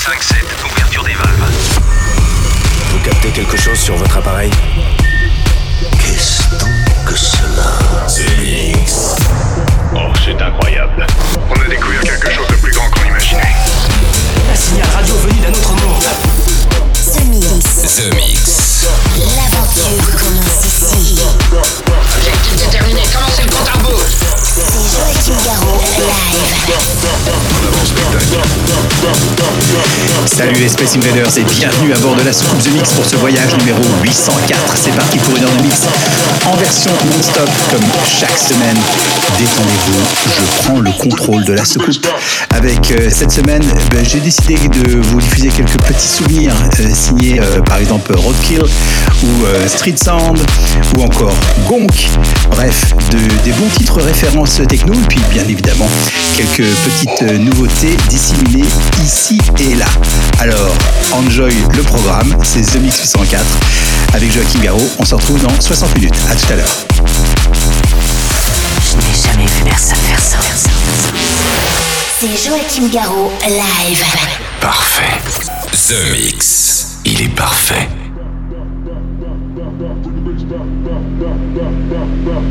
5-7, ouverture des valves. Vous captez quelque chose sur votre appareil Qu'est-ce donc que cela Oh, c'est incroyable. On a découvert quelque chose de plus grand qu'on imaginait. Un signal radio venu d'un autre monde. The Mix. The Mix. L'aventure commence ici. Salut les Space Invaders et bienvenue à bord de la soucoupe The Mix pour ce voyage numéro 804. C'est parti pour une heure de mix en version non-stop comme chaque semaine. Détendez-vous, je prends le contrôle de la soucoupe. Avec euh, cette semaine, ben, j'ai décidé de vous diffuser quelques petits souvenirs euh, signés euh, par exemple Roadkill ou Street Sound ou encore Gonk. Bref, de- des bons titres références techno et puis bien évidemment quelques petites euh, nouveautés disséminées ici et là. Alors, enjoy le programme, c'est The Mix 804 avec Joachim Garraud. On se retrouve dans 60 minutes. À tout à l'heure. Je n'ai jamais vu personne faire ça. C'est Joachim Garraud, live. Parfait. The Mix. Il est parfait. Nous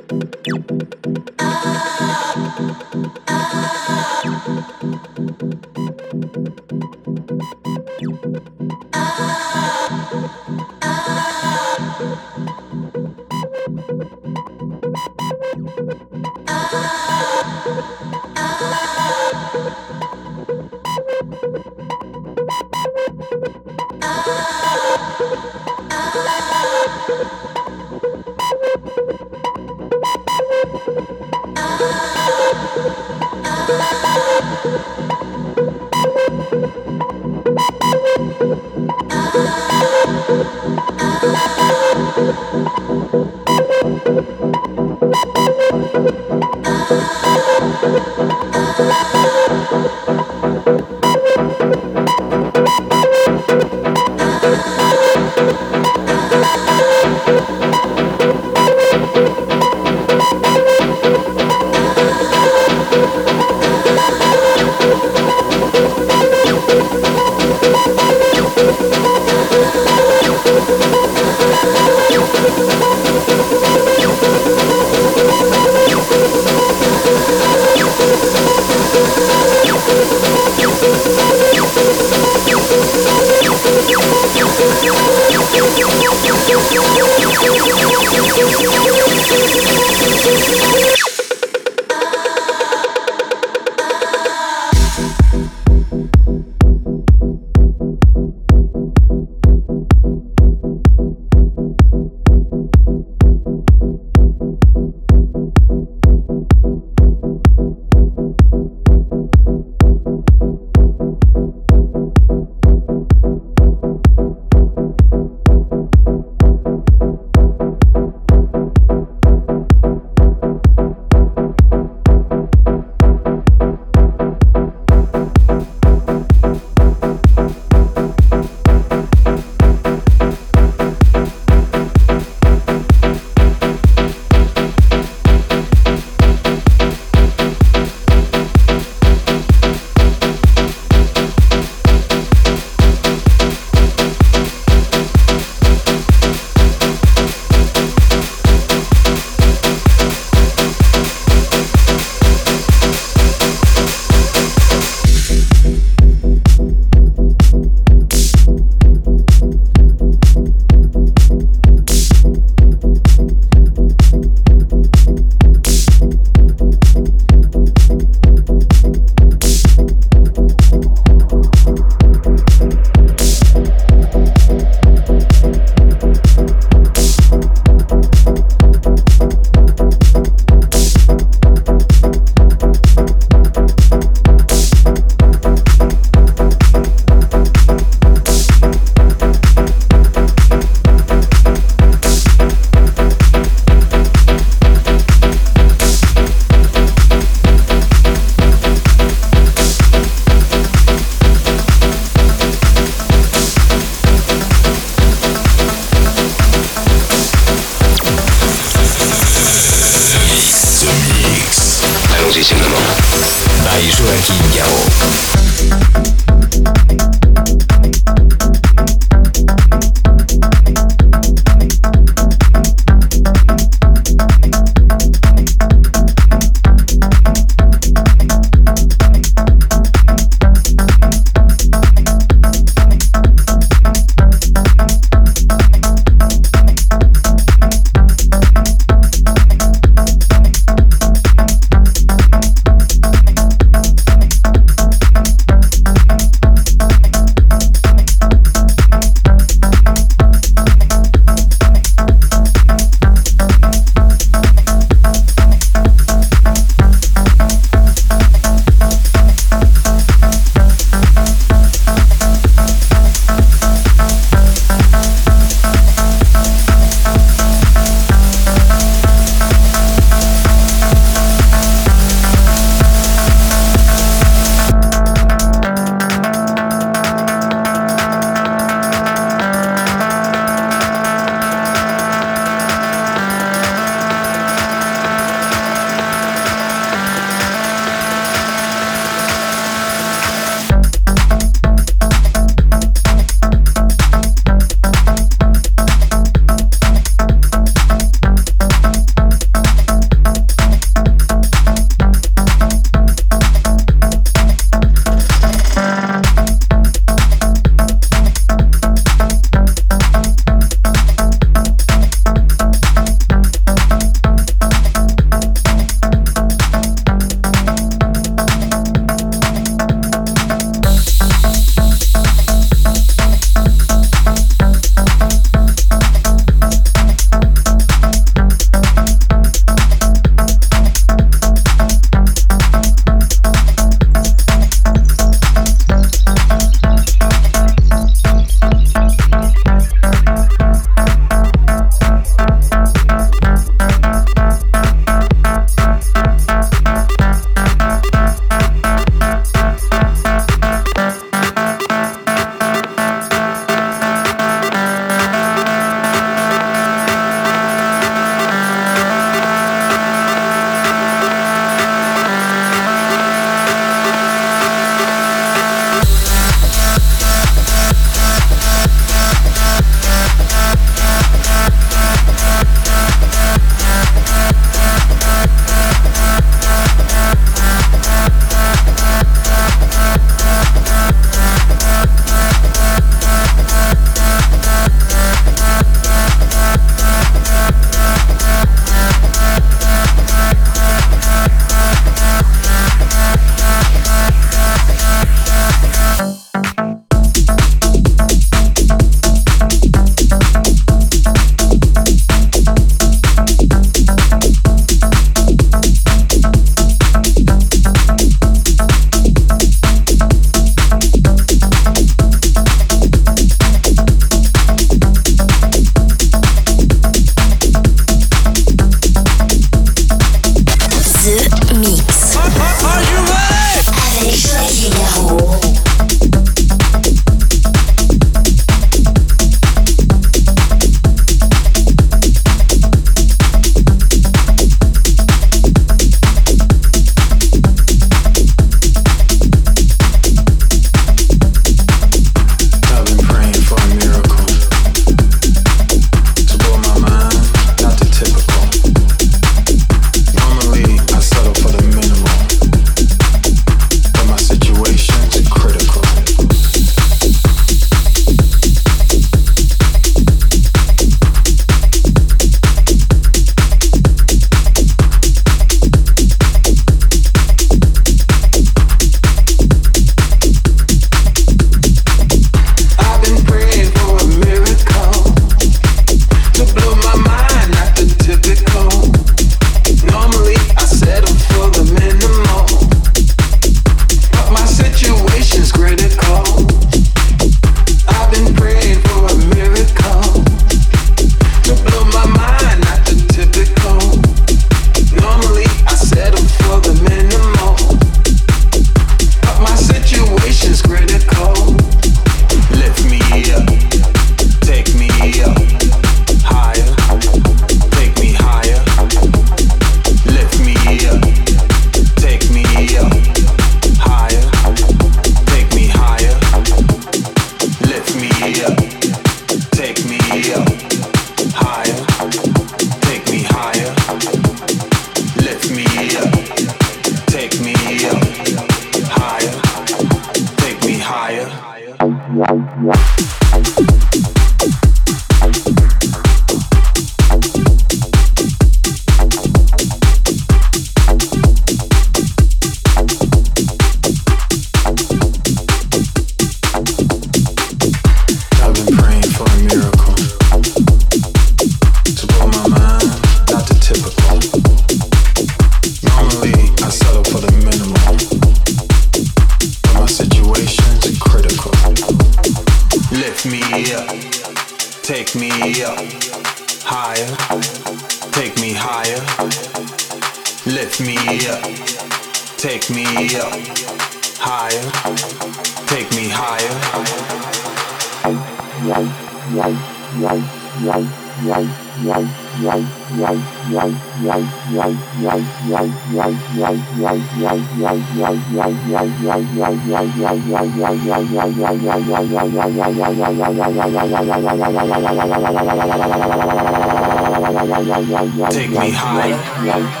Take me high.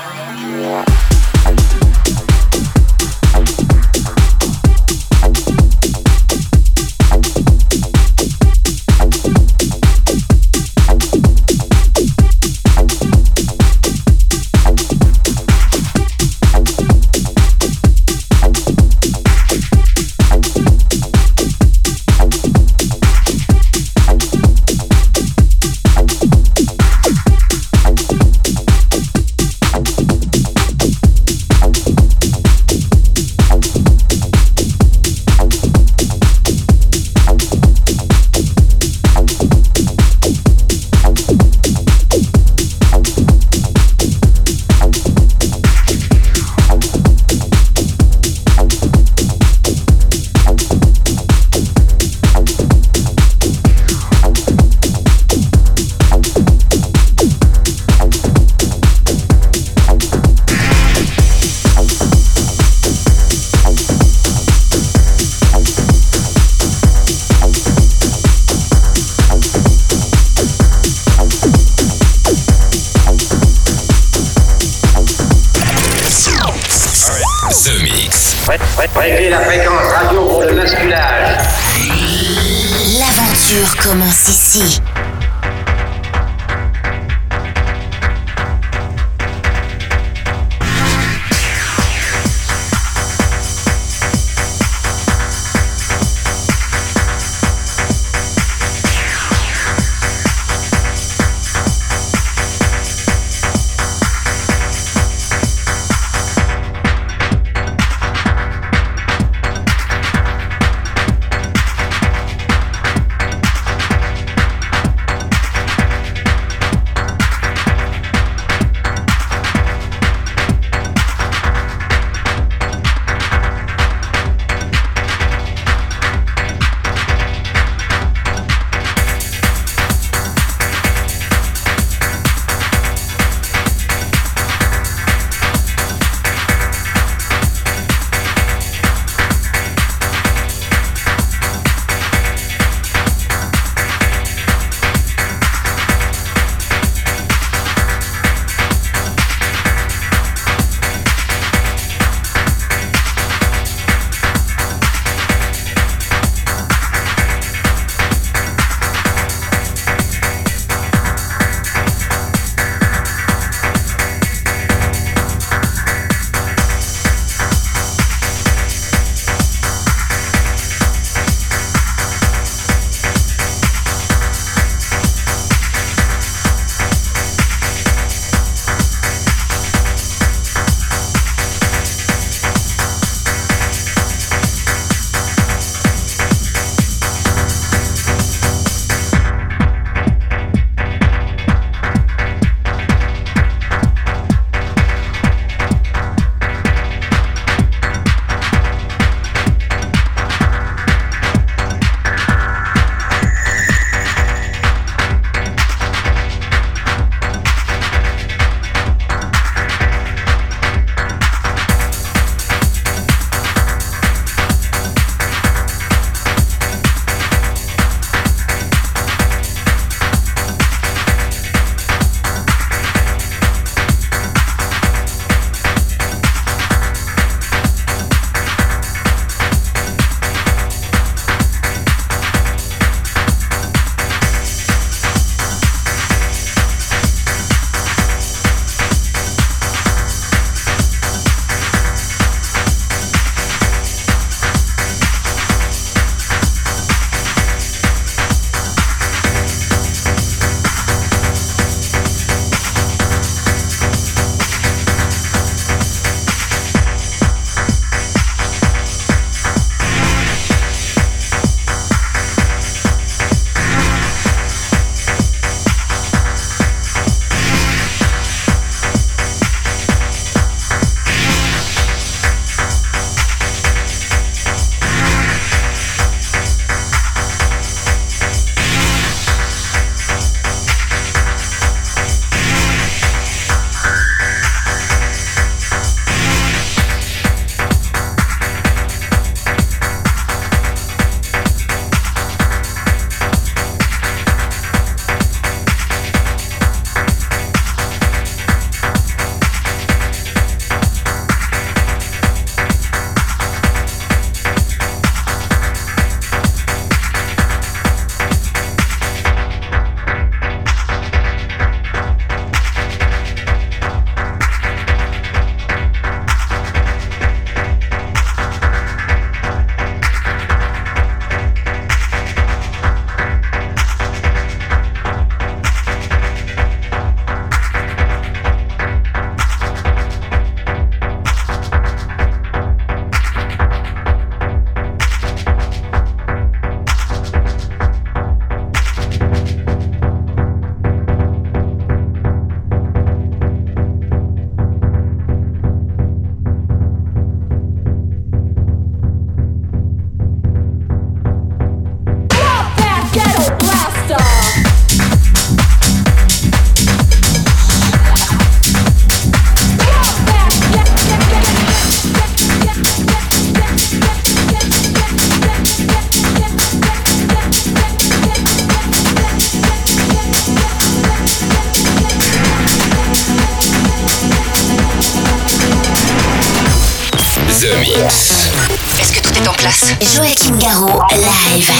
Mix. Est-ce que tout est en place? Joachim Garraud, live.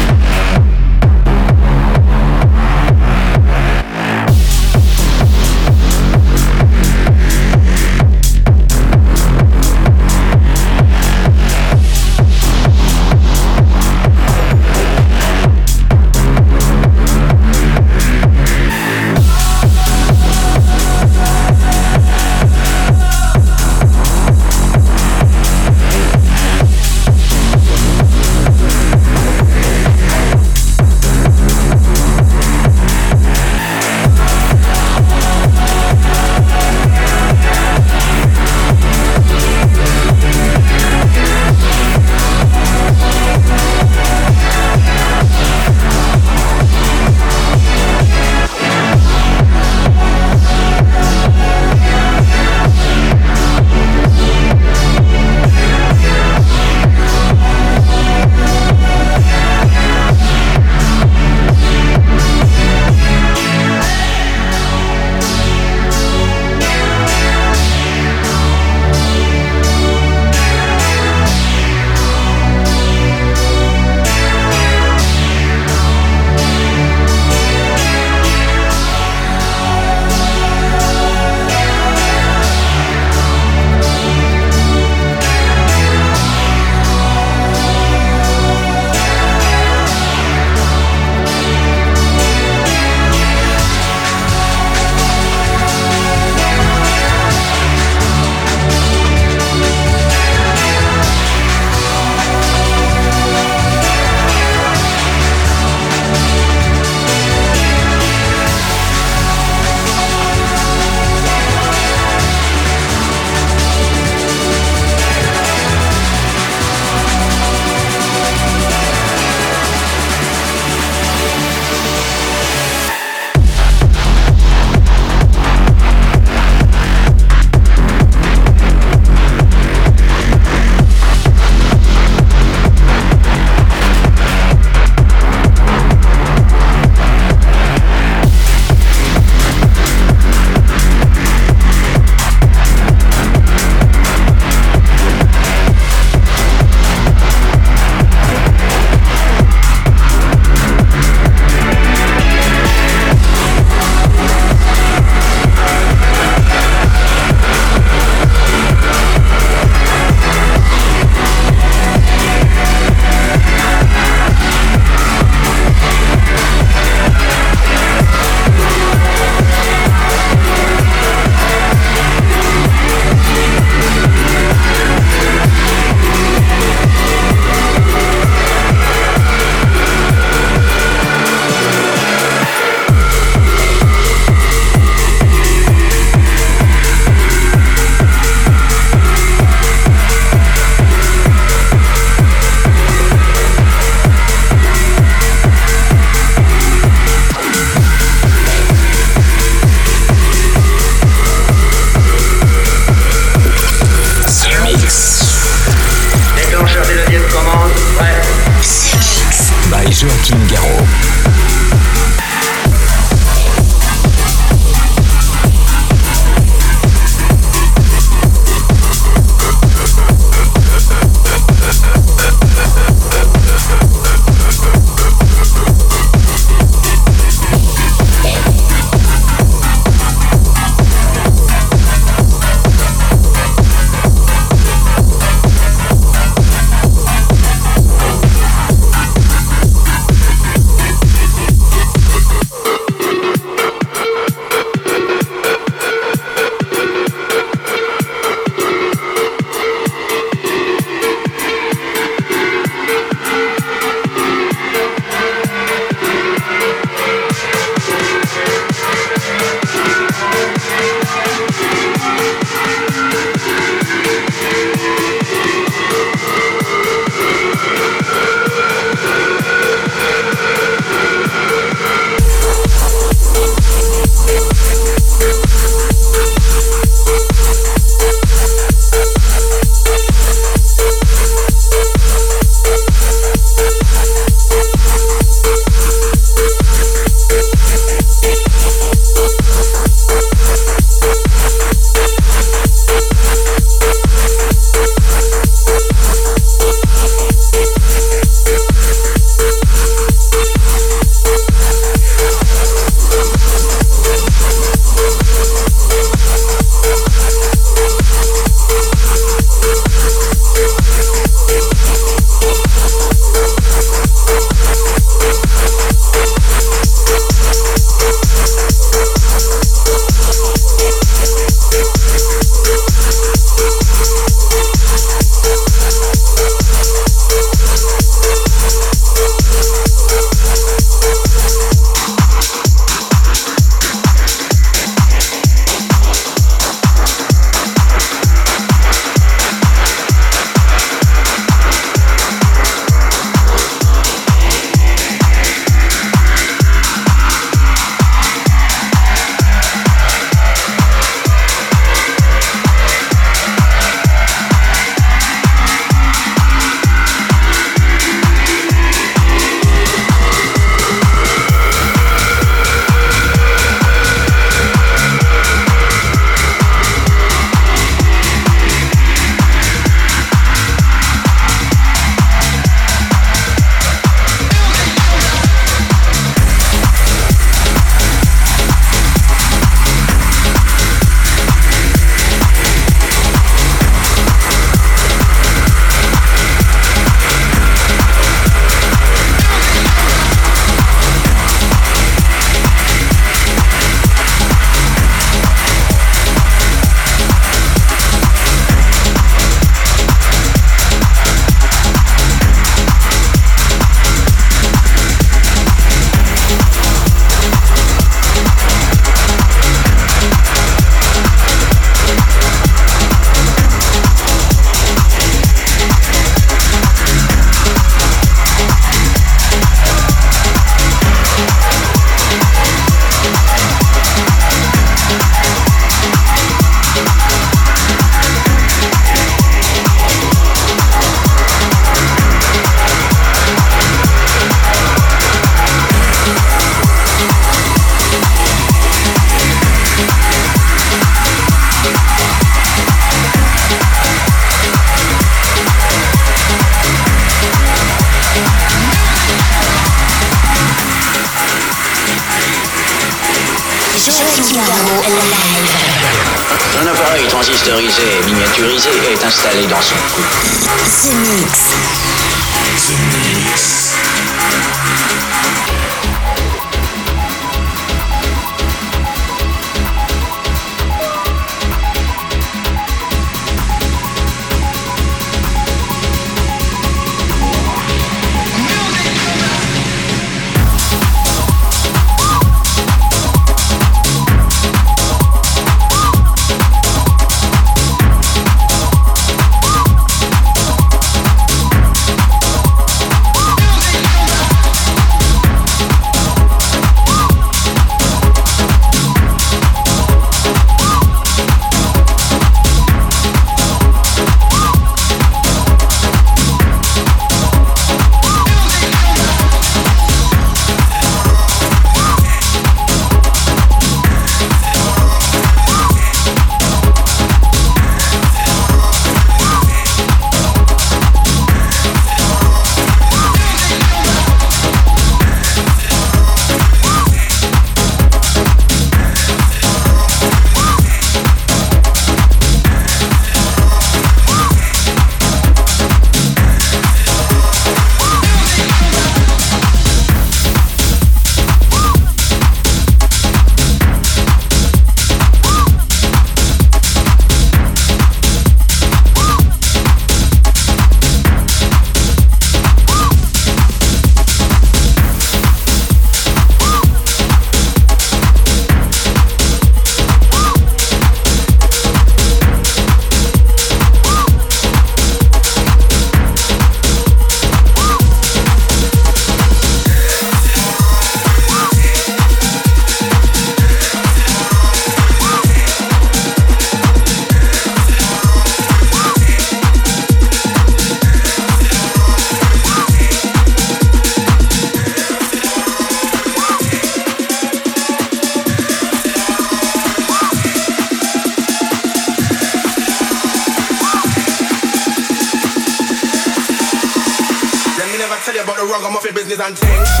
rug, I'm off your business and things.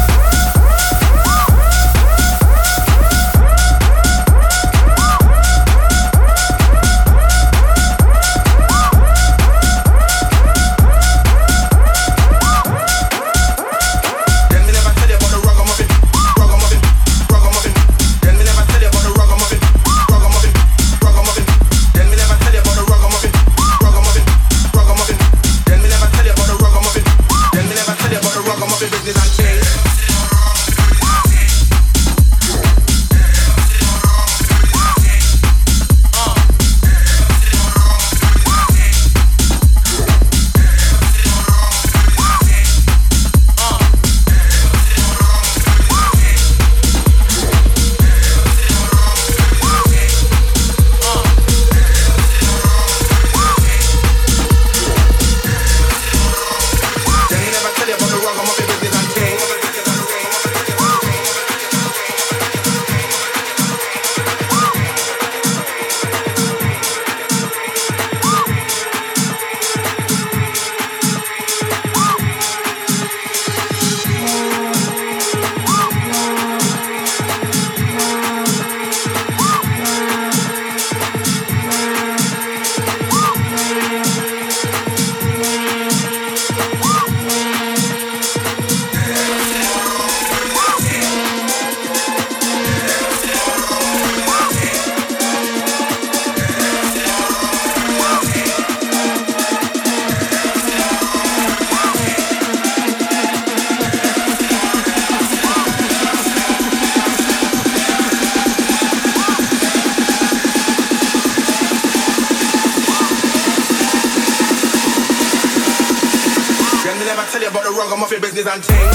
I'm taking.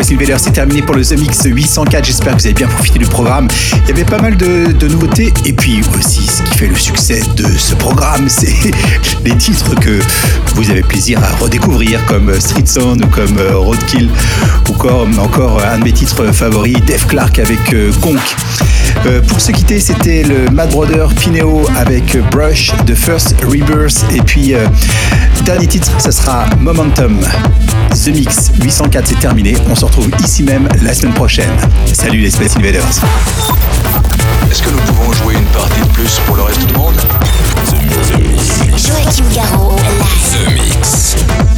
C'est terminé pour le The Mix 804. J'espère que vous avez bien profité du programme. Il y avait pas mal de, nouveautés. Et puis aussi, ce qui fait le succès de ce programme, c'est les titres que vous avez plaisir à redécouvrir, comme Street Sound ou comme euh, Roadkill, ou encore un de mes titres favoris, Def Clark avec euh, Conk. Euh, pour se quitter, c'était le Mad Brother Pineo avec Brush, The First Rebirth. Et puis, euh, dernier titre, ça sera Momentum. The Mix 804, c'est terminé. On se retrouve ici même la semaine prochaine. Salut les Space Invaders. Est-ce que nous pouvons jouer une partie de plus pour le reste du monde? Joachim Garraud, live. The Mix. The Mix.